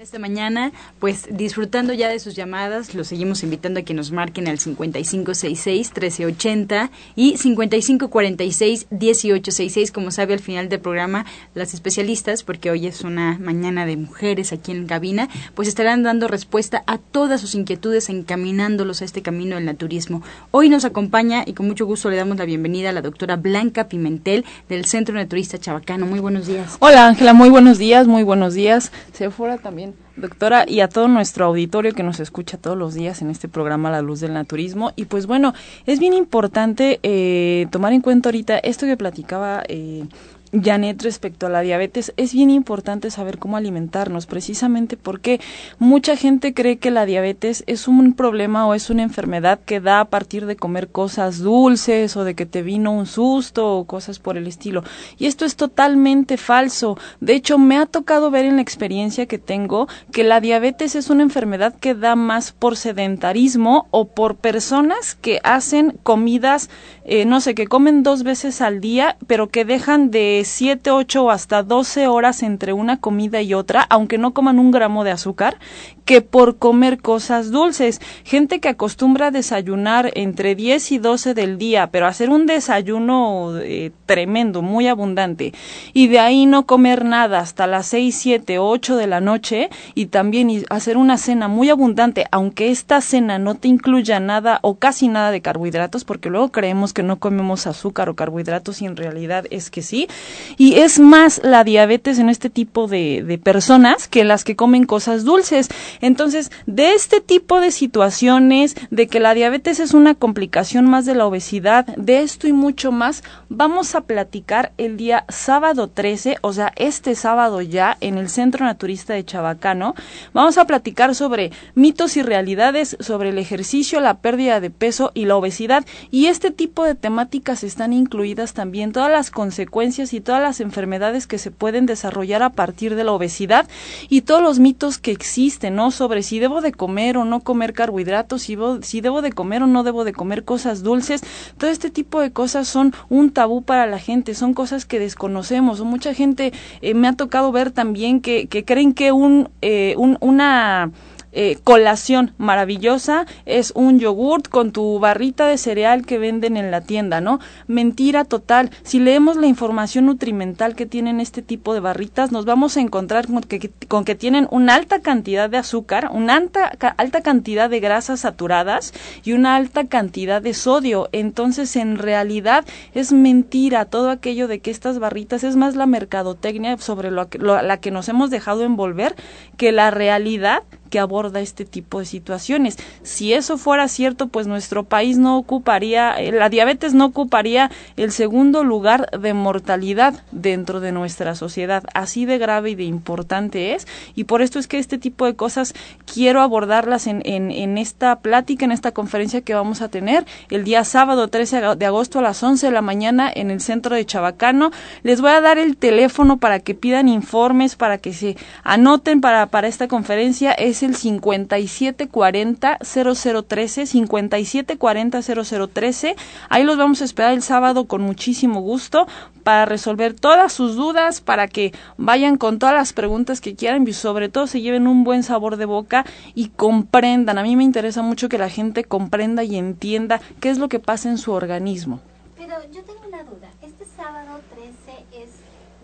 Esta mañana, pues disfrutando ya de sus llamadas, los seguimos invitando a que nos marquen al 5566-1380 y 5546-1866. Como sabe, al final del programa, las especialistas, porque hoy es una mañana de mujeres aquí en cabina, pues estarán dando respuesta a todas sus inquietudes, encaminándolos a este camino del naturismo. Hoy nos acompaña y con mucho gusto le damos la bienvenida a la doctora Blanca Pimentel del Centro Naturista Chabacano. Muy buenos días. Hola, Ángela, muy buenos días, muy buenos días. Se fuera también doctora, y a todo nuestro auditorio que nos escucha todos los días en este programa La Luz del Naturismo. Y pues bueno, es bien importante eh, tomar en cuenta ahorita esto que platicaba eh, Janet, respecto a la diabetes, es bien importante saber cómo alimentarnos, precisamente porque mucha gente cree que la diabetes es un problema o es una enfermedad que da a partir de comer cosas dulces o de que te vino un susto o cosas por el estilo. Y esto es totalmente falso. De hecho, me ha tocado ver en la experiencia que tengo que la diabetes es una enfermedad que da más por sedentarismo o por personas que hacen comidas, eh, no sé, que comen dos veces al día, pero que dejan de siete, ocho o hasta 12 horas entre una comida y otra, aunque no coman un gramo de azúcar, que por comer cosas dulces. Gente que acostumbra a desayunar entre 10 y 12 del día, pero hacer un desayuno eh, tremendo, muy abundante, y de ahí no comer nada hasta las 6, 7, 8 de la noche, y también hacer una cena muy abundante, aunque esta cena no te incluya nada o casi nada de carbohidratos, porque luego creemos que no comemos azúcar o carbohidratos y en realidad es que sí, y es más la diabetes en este tipo de, personas que las que comen cosas dulces. Entonces, de este tipo de situaciones, de que la diabetes es una complicación más de la obesidad, de esto y mucho más, vamos a platicar el día sábado 13, o sea, este sábado ya, en el Centro Naturista de Chabacano. Vamos a platicar sobre mitos y realidades, sobre el ejercicio, la pérdida de peso y la obesidad. Y este tipo de temáticas están incluidas también todas las consecuencias y todas las enfermedades que se pueden desarrollar a partir de la obesidad y todos los mitos que existen, ¿no? Sobre si debo de comer o no comer carbohidratos, si, si debo de comer o no debo de comer cosas dulces. Todo este tipo de cosas son un tabú para la gente, son cosas que desconocemos. Mucha gente eh, me ha tocado ver también que, que creen que un, eh, un una eh, colación maravillosa es un yogurt con tu barrita de cereal que venden en la tienda, ¿no? Mentira total. Si leemos la información nutrimental que tienen este tipo de barritas, nos vamos a encontrar con que, con que tienen una alta cantidad de azúcar, una alta, alta cantidad de grasas saturadas y una alta cantidad de sodio. Entonces, en realidad es mentira todo aquello de que estas barritas es más la mercadotecnia sobre lo, la que nos hemos dejado envolver que la realidad que aborda este tipo de situaciones. Si eso fuera cierto, pues nuestro país no ocuparía, eh, la diabetes no ocuparía el segundo lugar de mortalidad dentro de nuestra sociedad. Así de grave y de importante es. Y por esto es que este tipo de cosas quiero abordarlas en, esta plática, en esta conferencia que vamos a tener el día sábado 13 de agosto a las 11 de la mañana en el centro de Chabacano. Les voy a dar el teléfono para que pidan informes, para que se anoten para, para esta conferencia. Es el 5740 0013, 5740 0013. Ahí los vamos a esperar el sábado con muchísimo gusto para resolver todas sus dudas, para que vayan con todas las preguntas que quieran y sobre todo se lleven un buen sabor de boca y comprendan. A mí me interesa mucho que la gente comprenda y entienda qué es lo que pasa en su organismo. Pero yo tengo una duda. Este sábado 13 es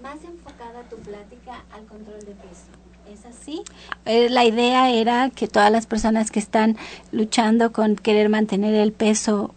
más enfocada tu plática al control de peso. Eh, la idea era que todas las personas que están luchando con querer mantener el peso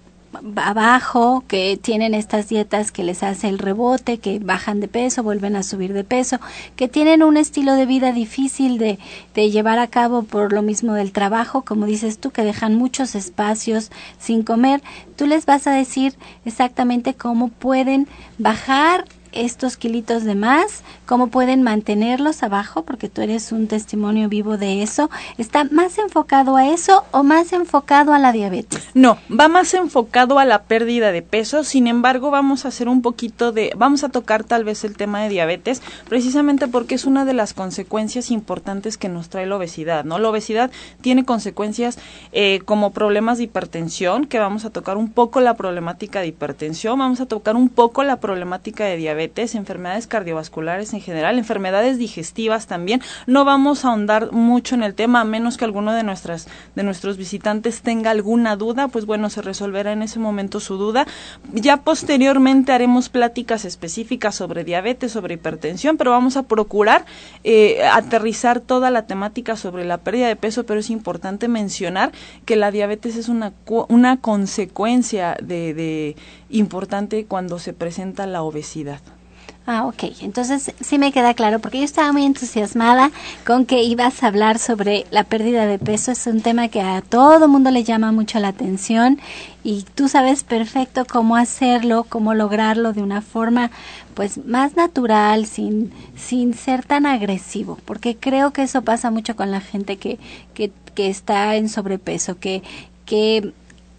abajo, que tienen estas dietas que les hace el rebote, que bajan de peso, vuelven a subir de peso, que tienen un estilo de vida difícil de, de llevar a cabo por lo mismo del trabajo, como dices tú, que dejan muchos espacios sin comer, tú les vas a decir exactamente cómo pueden bajar estos kilitos de más, cómo pueden mantenerlos abajo, porque tú eres un testimonio vivo de eso. ¿Está más enfocado a eso o más enfocado a la diabetes? No, va más enfocado a la pérdida de peso, sin embargo vamos a hacer un poquito de, vamos a tocar tal vez el tema de diabetes, precisamente porque es una de las consecuencias importantes que nos trae la obesidad, ¿no? La obesidad tiene consecuencias eh, como problemas de hipertensión, que vamos a tocar un poco la problemática de hipertensión, vamos a tocar un poco la problemática de diabetes, enfermedades cardiovasculares en general, enfermedades digestivas también. No vamos a ahondar mucho en el tema, a menos que alguno de nuestras de nuestros visitantes tenga alguna duda, pues bueno, se resolverá en ese momento su duda. Ya posteriormente haremos pláticas específicas sobre diabetes, sobre hipertensión, pero vamos a procurar eh, aterrizar toda la temática sobre la pérdida de peso, pero es importante mencionar que la diabetes es una, una consecuencia de, de importante cuando se presenta la obesidad. Ah, ok. Entonces sí me queda claro, porque yo estaba muy entusiasmada con que ibas a hablar sobre la pérdida de peso. Es un tema que a todo mundo le llama mucho la atención y tú sabes perfecto cómo hacerlo, cómo lograrlo de una forma pues más natural, sin, sin ser tan agresivo, porque creo que eso pasa mucho con la gente que, que, que está en sobrepeso, que, que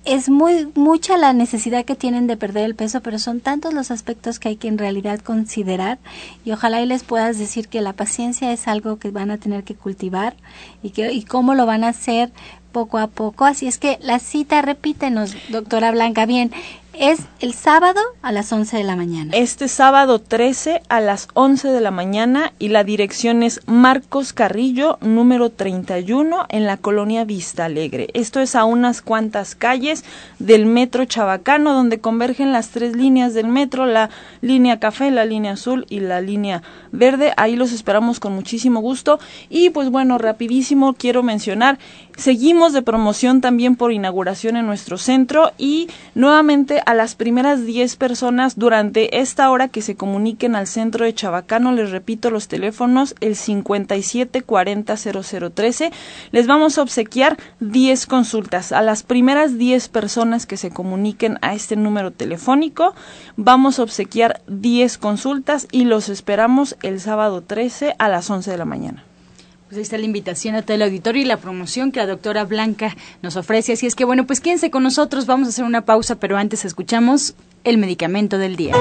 es muy mucha la necesidad que tienen de perder el peso, pero son tantos los aspectos que hay que en realidad considerar y ojalá y les puedas decir que la paciencia es algo que van a tener que cultivar y que y cómo lo van a hacer poco a poco. Así es que la cita, repítenos, doctora Blanca, bien, es el sábado a las 11 de la mañana. Este sábado 13 a las 11 de la mañana y la dirección es Marcos Carrillo, número 31, en la colonia Vista Alegre. Esto es a unas cuantas calles del metro Chabacano, donde convergen las tres líneas del metro, la línea café, la línea azul y la línea verde. Ahí los esperamos con muchísimo gusto. Y pues bueno, rapidísimo quiero mencionar, seguimos de promoción también por inauguración en nuestro centro y nuevamente a las primeras 10 personas durante esta hora que se comuniquen al centro de Chabacano, les repito los teléfonos, el 57400013, les vamos a obsequiar 10 consultas. A las primeras 10 personas que se comuniquen a este número telefónico, vamos a obsequiar 10 consultas y los esperamos el sábado 13 a las 11 de la mañana. Pues ahí está la invitación a todo el auditorio y la promoción que la doctora Blanca nos ofrece. Así es que bueno, pues quédense con nosotros, vamos a hacer una pausa, pero antes escuchamos el medicamento del día.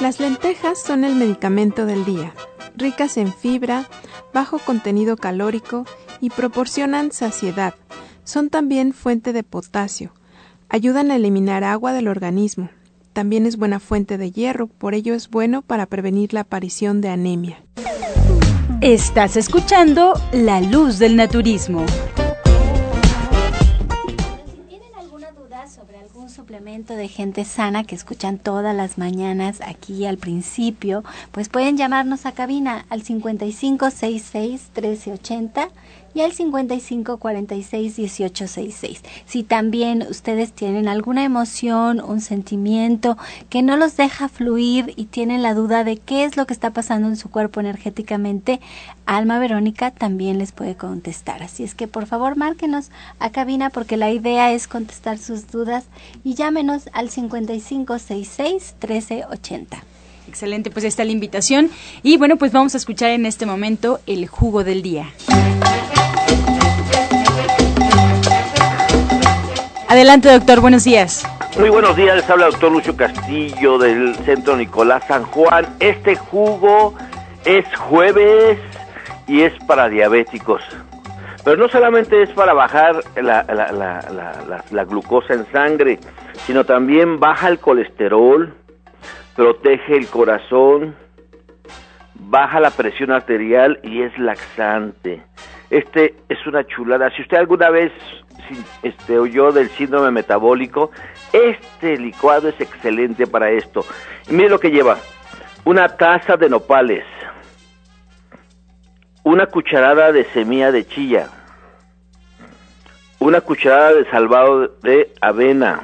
Las lentejas son el medicamento del día, ricas en fibra, bajo contenido calórico y proporcionan saciedad. Son también fuente de potasio. Ayudan a eliminar agua del organismo, también es buena fuente de hierro, por ello es bueno para prevenir la aparición de anemia. Estás escuchando La Luz del Naturismo. Si tienen alguna duda sobre algún suplemento de gente sana que escuchan todas las mañanas aquí al principio, pues pueden llamarnos a cabina al 5566 1380 y al 55 46 18 66. Si también ustedes tienen alguna emoción, un sentimiento que no los deja fluir y tienen la duda de qué es lo que está pasando en su cuerpo energéticamente, Alma Verónica también les puede contestar. Así es que por favor márquenos a cabina porque la idea es contestar sus dudas y llámenos al 55 66 13 80. Excelente, pues está la invitación. Y bueno, pues vamos a escuchar en este momento el jugo del día. Adelante, doctor, buenos días. Muy buenos días, les habla el doctor Lucio Castillo del Centro Nicolás San Juan. Este jugo es jueves y es para diabéticos. Pero no solamente es para bajar la, la glucosa en sangre, sino también baja el colesterol, protege el corazón, baja la presión arterial y es laxante. Este es una chulada. Si usted alguna vez este, oyó del síndrome metabólico, este licuado es excelente para esto. mire lo que lleva. Una taza de nopales, una cucharada de semilla de chilla, una cucharada de salvado de avena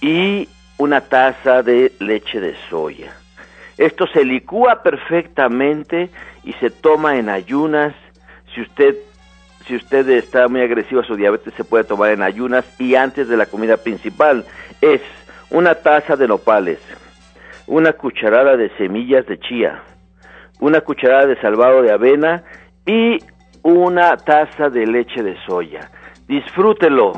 y una taza de leche de soya. Esto se licúa perfectamente y se toma en ayunas. Si usted si usted está muy agresivo a su diabetes se puede tomar en ayunas y antes de la comida principal. Es una taza de nopales, una cucharada de semillas de chía, una cucharada de salvado de avena y una taza de leche de soya. Disfrútelo.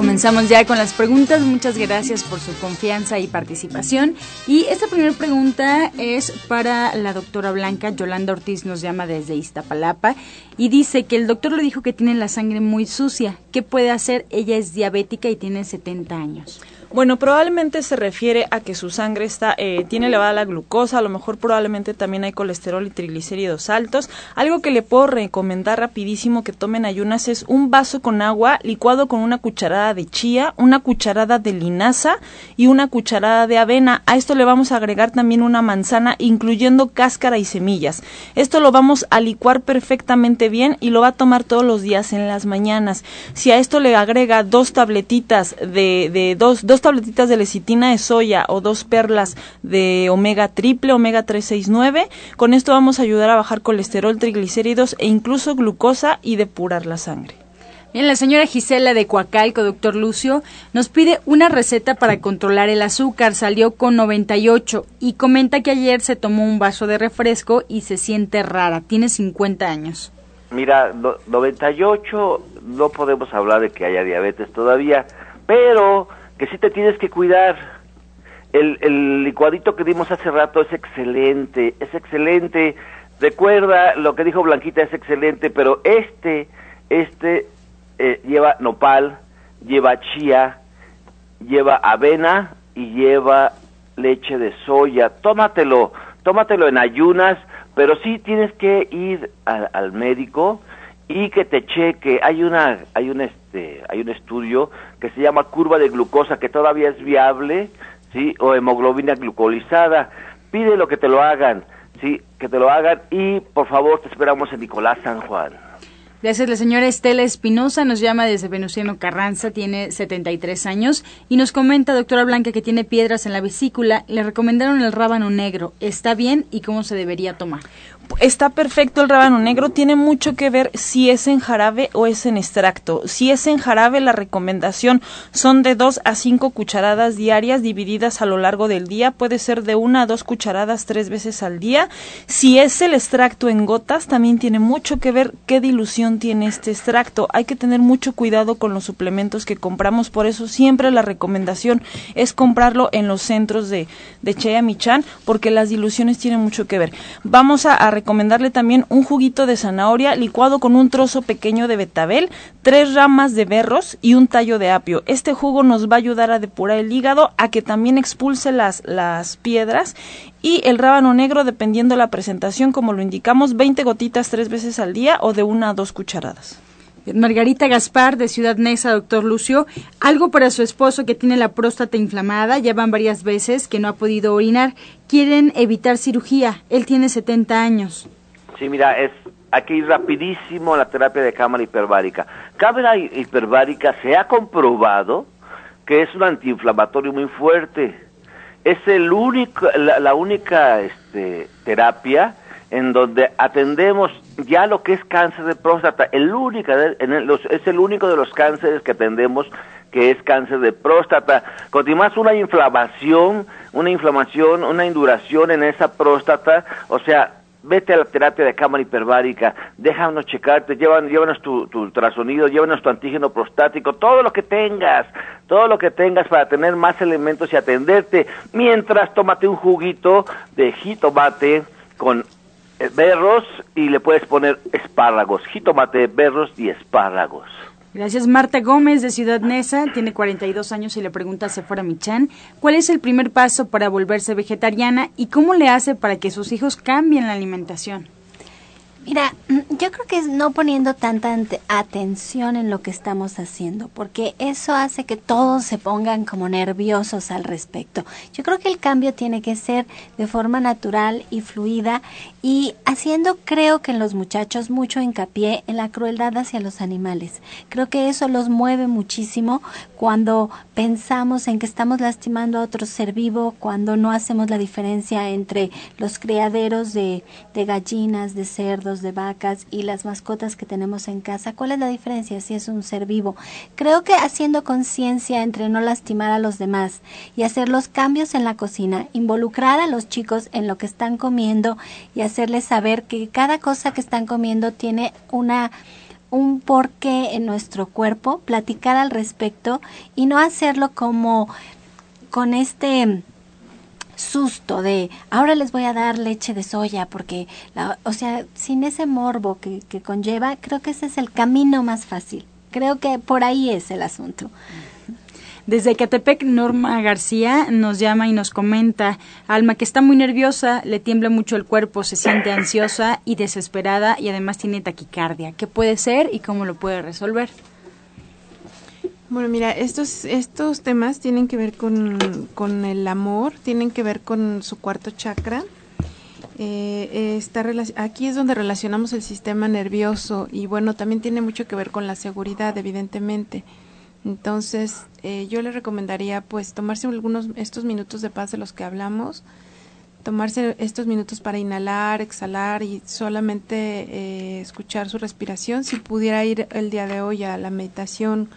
Comenzamos ya con las preguntas. Muchas gracias por su confianza y participación. Y esta primera pregunta es para la doctora Blanca. Yolanda Ortiz nos llama desde Iztapalapa y dice que el doctor le dijo que tiene la sangre muy sucia. ¿Qué puede hacer? Ella es diabética y tiene 70 años. Bueno, probablemente se refiere a que su sangre está eh, tiene elevada la glucosa, a lo mejor probablemente también hay colesterol y triglicéridos altos. Algo que le puedo recomendar rapidísimo que tomen ayunas es un vaso con agua licuado con una cucharada de chía, una cucharada de linaza y una cucharada de avena. A esto le vamos a agregar también una manzana, incluyendo cáscara y semillas. Esto lo vamos a licuar perfectamente bien y lo va a tomar todos los días en las mañanas. Si a esto le agrega dos tabletitas de, de dos, dos tabletitas de lecitina de soya o dos perlas de omega triple, omega 369. Con esto vamos a ayudar a bajar colesterol, triglicéridos e incluso glucosa y depurar la sangre. Bien, la señora Gisela de Coacalco, doctor Lucio, nos pide una receta para controlar el azúcar. Salió con 98 y comenta que ayer se tomó un vaso de refresco y se siente rara. Tiene 50 años. Mira, 98 no podemos hablar de que haya diabetes todavía, pero que sí te tienes que cuidar. El, el licuadito que dimos hace rato es excelente, es excelente. Recuerda lo que dijo Blanquita, es excelente, pero este, este eh, lleva nopal, lleva chía, lleva avena y lleva leche de soya. Tómatelo, tómatelo en ayunas, pero sí tienes que ir al médico y que te cheque. Hay una, hay un este, hay un estudio que se llama curva de glucosa que todavía es viable, sí, o hemoglobina glucolizada. Pide lo que te lo hagan, sí, que te lo hagan y por favor te esperamos en Nicolás San Juan. Gracias. La señora Estela Espinosa nos llama desde Venustiano Carranza, tiene 73 años y nos comenta, doctora Blanca, que tiene piedras en la vesícula. Le recomendaron el rábano negro. ¿Está bien y cómo se debería tomar? Está perfecto el rábano negro, tiene mucho que ver si es en jarabe o es en extracto. Si es en jarabe, la recomendación son de 2 a 5 cucharadas diarias divididas a lo largo del día, puede ser de una a dos cucharadas tres veces al día. Si es el extracto en gotas, también tiene mucho que ver qué dilución tiene este extracto. Hay que tener mucho cuidado con los suplementos que compramos, por eso siempre la recomendación es comprarlo en los centros de, de Chea Michan, porque las diluciones tienen mucho que ver. Vamos a, a recomendarle también un juguito de zanahoria licuado con un trozo pequeño de betabel, tres ramas de berros y un tallo de apio. Este jugo nos va a ayudar a depurar el hígado, a que también expulse las, las piedras y el rábano negro, dependiendo la presentación, como lo indicamos, 20 gotitas tres veces al día o de una a dos cucharadas. Margarita Gaspar, de Ciudad Neza, doctor Lucio, algo para su esposo que tiene la próstata inflamada, ya van varias veces que no ha podido orinar. Quieren evitar cirugía, él tiene 70 años. Sí, mira, es aquí rapidísimo la terapia de cámara hiperbárica. Cámara hiperbárica se ha comprobado que es un antiinflamatorio muy fuerte. Es el único, la, única este, terapia en donde atendemos ya lo que es cáncer de próstata. El único, es el único de los cánceres que atendemos que es cáncer de próstata. Continuas una inflamación, una inflamación, una induración en esa próstata, o sea, vete a la terapia de cámara hiperbárica, déjanos checarte, llévanos, llévanos tu, tu ultrasonido, llévanos tu antígeno prostático, todo lo que tengas, todo lo que tengas para tener más elementos y atenderte, mientras tómate un juguito de jitomate con berros y le puedes poner espárragos, jitomate, berros y espárragos. Gracias. Marta Gómez de Ciudad Neza tiene 42 años y le pregunta a Sephora Michan cuál es el primer paso para volverse vegetariana y cómo le hace para que sus hijos cambien la alimentación. Mira, mm, yo creo que es no poniendo tanta atención en lo que estamos haciendo, porque eso hace que todos se pongan como nerviosos al respecto. Yo creo que el cambio tiene que ser de forma natural y fluida y haciendo creo que en los muchachos mucho hincapié en la crueldad hacia los animales. Creo que eso los mueve muchísimo cuando pensamos en que estamos lastimando a otro ser vivo, cuando no hacemos la diferencia entre los criaderos de, de gallinas, de cerdos, de vacas y las mascotas que tenemos en casa, ¿cuál es la diferencia si es un ser vivo? Creo que haciendo conciencia entre no lastimar a los demás y hacer los cambios en la cocina, involucrar a los chicos en lo que están comiendo y hacerles saber que cada cosa que están comiendo tiene una un porqué en nuestro cuerpo, platicar al respecto y no hacerlo como con este susto de ahora les voy a dar leche de soya porque, la, o sea, sin ese morbo que, que conlleva, creo que ese es el camino más fácil. Creo que por ahí es el asunto. Desde Catepec, Norma García nos llama y nos comenta, Alma, que está muy nerviosa, le tiembla mucho el cuerpo, se siente ansiosa y desesperada y además tiene taquicardia. ¿Qué puede ser y cómo lo puede resolver? Bueno, mira, estos, estos temas tienen que ver con, el amor, tienen que ver con su cuarto chakra. Eh, está aquí es donde relacionamos el sistema nervioso y bueno, también tiene mucho que ver con la seguridad, evidentemente. Entonces, eh, yo le recomendaría pues tomarse algunos estos minutos de paz de los que hablamos, tomarse estos minutos para inhalar, exhalar y solamente eh, escuchar su respiración. Si pudiera ir el día de hoy a la meditación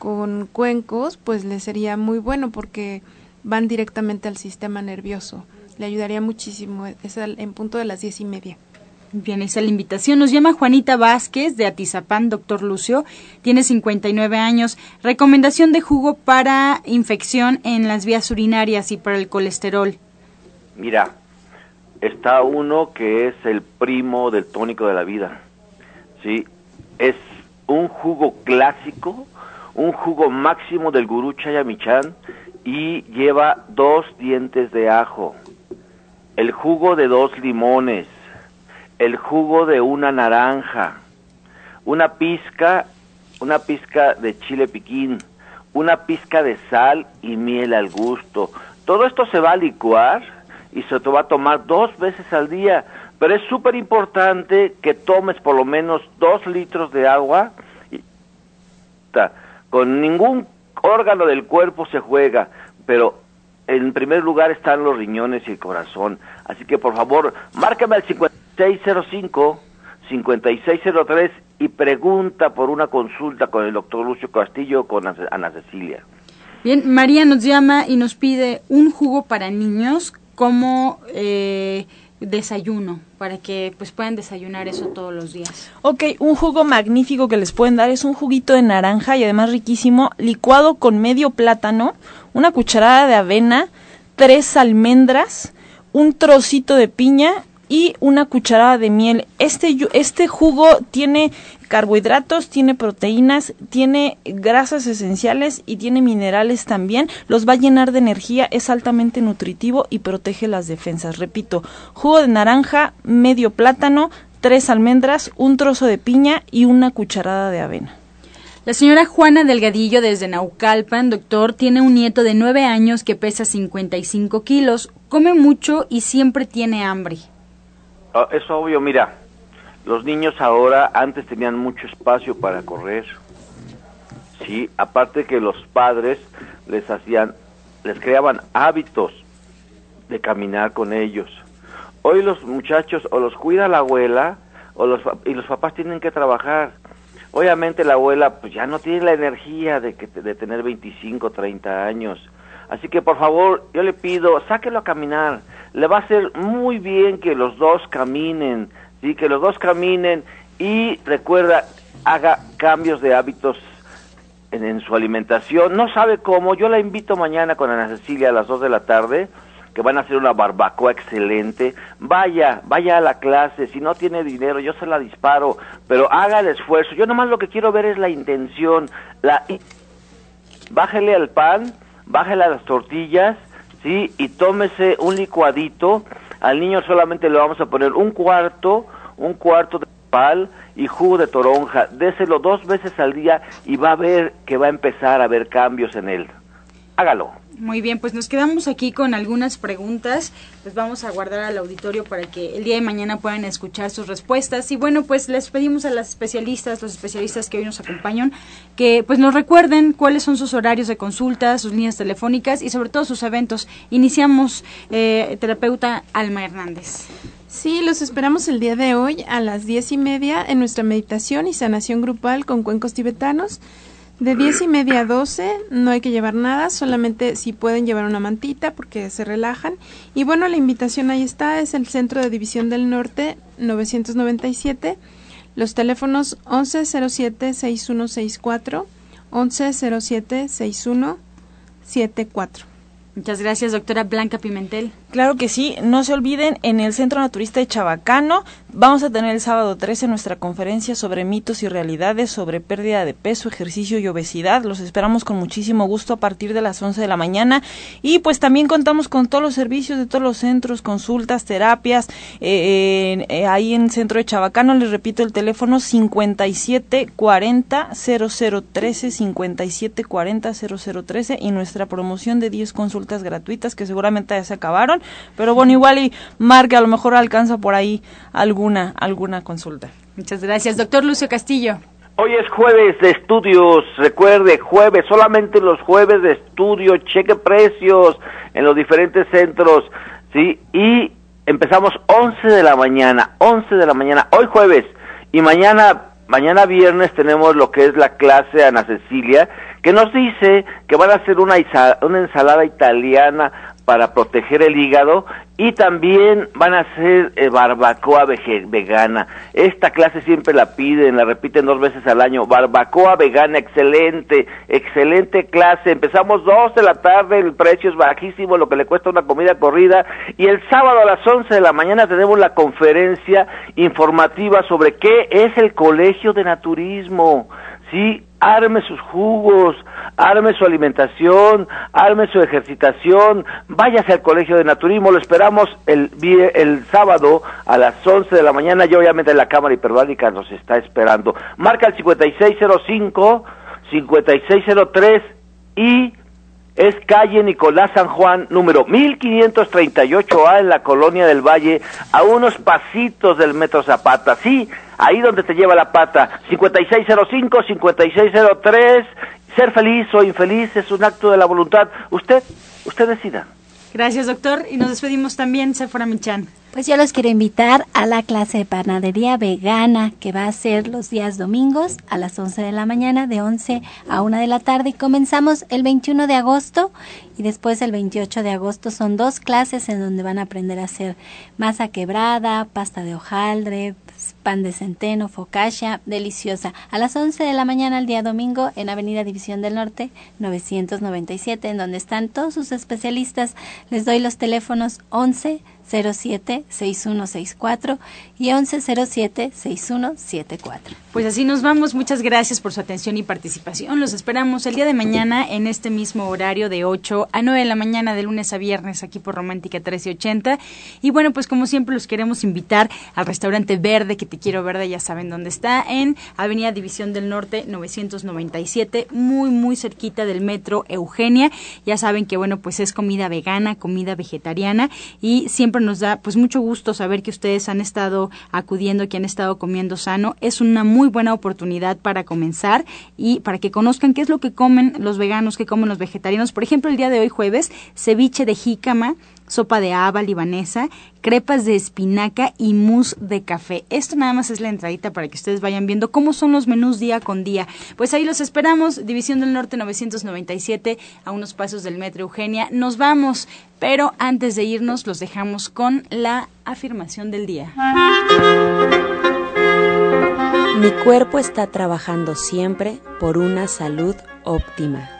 con cuencos, pues le sería muy bueno porque van directamente al sistema nervioso. Le ayudaría muchísimo. Es en punto de las diez y media. Bien, esa es la invitación. Nos llama Juanita Vázquez de Atizapán, doctor Lucio. Tiene 59 años. Recomendación de jugo para infección en las vías urinarias y para el colesterol. Mira, está uno que es el primo del tónico de la vida. ¿sí? Es un jugo clásico un jugo máximo del gurú Chayamichan y lleva dos dientes de ajo, el jugo de dos limones, el jugo de una naranja, una pizca, una pizca de chile piquín, una pizca de sal y miel al gusto. Todo esto se va a licuar y se te va a tomar dos veces al día, pero es súper importante que tomes por lo menos dos litros de agua. Y, con ningún órgano del cuerpo se juega, pero en primer lugar están los riñones y el corazón. Así que por favor, márcame al 5605 5603 y pregunta por una consulta con el doctor Lucio Castillo con Ana Cecilia. Bien, María nos llama y nos pide un jugo para niños como eh, desayuno para que pues puedan desayunar eso todos los días. Ok, un jugo magnífico que les pueden dar es un juguito de naranja y además riquísimo, licuado con medio plátano, una cucharada de avena, tres almendras, un trocito de piña y una cucharada de miel. Este, este jugo tiene carbohidratos, tiene proteínas, tiene grasas esenciales y tiene minerales también. Los va a llenar de energía, es altamente nutritivo y protege las defensas. Repito, jugo de naranja, medio plátano, tres almendras, un trozo de piña y una cucharada de avena. La señora Juana Delgadillo desde Naucalpan, doctor, tiene un nieto de nueve años que pesa 55 kilos, come mucho y siempre tiene hambre. Ah, es obvio, mira, los niños ahora antes tenían mucho espacio para correr. Sí, aparte que los padres les hacían, les creaban hábitos de caminar con ellos. Hoy los muchachos o los cuida la abuela o los y los papás tienen que trabajar. Obviamente la abuela pues ya no tiene la energía de que de tener 25, 30 años. Así que por favor, yo le pido, sáquelo a caminar. Le va a hacer muy bien que los dos caminen, sí, que los dos caminen y recuerda haga cambios de hábitos en, su alimentación. No sabe cómo. Yo la invito mañana con Ana Cecilia a las 2 de la tarde que van a hacer una barbacoa excelente, vaya, vaya a la clase, si no tiene dinero yo se la disparo, pero haga el esfuerzo, yo nomás lo que quiero ver es la intención, la bájele al pan, bájele a las tortillas, sí, y tómese un licuadito, al niño solamente le vamos a poner un cuarto, un cuarto de pal y jugo de toronja, déselo dos veces al día y va a ver que va a empezar a ver cambios en él. Hágalo. Muy bien, pues nos quedamos aquí con algunas preguntas. Pues vamos a guardar al auditorio para que el día de mañana puedan escuchar sus respuestas. Y bueno, pues les pedimos a las especialistas, los especialistas que hoy nos acompañan, que pues nos recuerden cuáles son sus horarios de consulta, sus líneas telefónicas y sobre todo sus eventos. Iniciamos, eh, terapeuta Alma Hernández. Sí, los esperamos el día de hoy a las diez y media en nuestra meditación y sanación grupal con cuencos tibetanos. De diez y media a doce no hay que llevar nada, solamente si pueden llevar una mantita porque se relajan. Y bueno, la invitación ahí está, es el Centro de División del Norte 997, los teléfonos 1107-6164, 1107-6174. Muchas gracias, doctora Blanca Pimentel. Claro que sí, no se olviden, en el Centro Naturista de Chabacano vamos a tener el sábado 13 nuestra conferencia sobre mitos y realidades sobre pérdida de peso, ejercicio y obesidad. Los esperamos con muchísimo gusto a partir de las 11 de la mañana y pues también contamos con todos los servicios de todos los centros, consultas, terapias. Eh, eh, ahí en Centro de Chabacano, les repito el teléfono 5740 0013 5740 0013 y nuestra promoción de 10 consultas gratuitas que seguramente ya se acabaron pero bueno, igual y marque, a lo mejor alcanza por ahí alguna, alguna consulta. Muchas gracias. Doctor Lucio Castillo. Hoy es jueves de estudios, recuerde, jueves, solamente los jueves de estudio, cheque precios en los diferentes centros, ¿sí? Y empezamos 11 de la mañana, 11 de la mañana, hoy jueves, y mañana, mañana viernes tenemos lo que es la clase Ana Cecilia, que nos dice que van a hacer una, una ensalada italiana para proteger el hígado y también van a hacer eh, barbacoa vegana. Esta clase siempre la piden, la repiten dos veces al año. Barbacoa vegana, excelente, excelente clase. Empezamos dos de la tarde, el precio es bajísimo, lo que le cuesta una comida corrida. Y el sábado a las once de la mañana tenemos la conferencia informativa sobre qué es el Colegio de Naturismo. Sí, arme sus jugos, arme su alimentación, arme su ejercitación, váyase al colegio de naturismo, lo esperamos el, el sábado a las 11 de la mañana y obviamente la Cámara Hiperbálica nos está esperando. Marca el 5605, 5603 y es calle Nicolás San Juan, número 1538A en la Colonia del Valle, a unos pasitos del Metro Zapata. Sí, ahí donde te lleva la pata. 5605, 5603. Ser feliz o infeliz es un acto de la voluntad. Usted, usted decida. Gracias, doctor. Y nos despedimos también, Sephora Michan. Pues yo los quiero invitar a la clase de panadería vegana que va a ser los días domingos a las 11 de la mañana, de 11 a 1 de la tarde. Y comenzamos el 21 de agosto y después el 28 de agosto. Son dos clases en donde van a aprender a hacer masa quebrada, pasta de hojaldre, pan de centeno, focaccia, deliciosa. A las 11 de la mañana el día domingo en Avenida División del Norte 997, en donde están todos sus especialistas. Les doy los teléfonos 11 1107-6164 y 1107-6174. Pues así nos vamos. Muchas gracias por su atención y participación. Los esperamos el día de mañana en este mismo horario de 8 a 9 de la mañana de lunes a viernes aquí por Romántica 1380. Y bueno, pues como siempre los queremos invitar al restaurante Verde, que te quiero verde, ya saben dónde está, en Avenida División del Norte 997, muy muy cerquita del metro Eugenia. Ya saben que bueno, pues es comida vegana, comida vegetariana y siempre nos da pues mucho gusto saber que ustedes han estado acudiendo, que han estado comiendo sano. Es una muy buena oportunidad para comenzar y para que conozcan qué es lo que comen los veganos, qué comen los vegetarianos. Por ejemplo, el día de hoy jueves, ceviche de jícama, sopa de haba libanesa, crepas de espinaca y mousse de café. Esto nada más es la entradita para que ustedes vayan viendo cómo son los menús día con día. Pues ahí los esperamos, División del Norte 997, a unos pasos del Metro Eugenia. Nos vamos, pero antes de irnos los dejamos con la afirmación del día. Mi cuerpo está trabajando siempre por una salud óptima.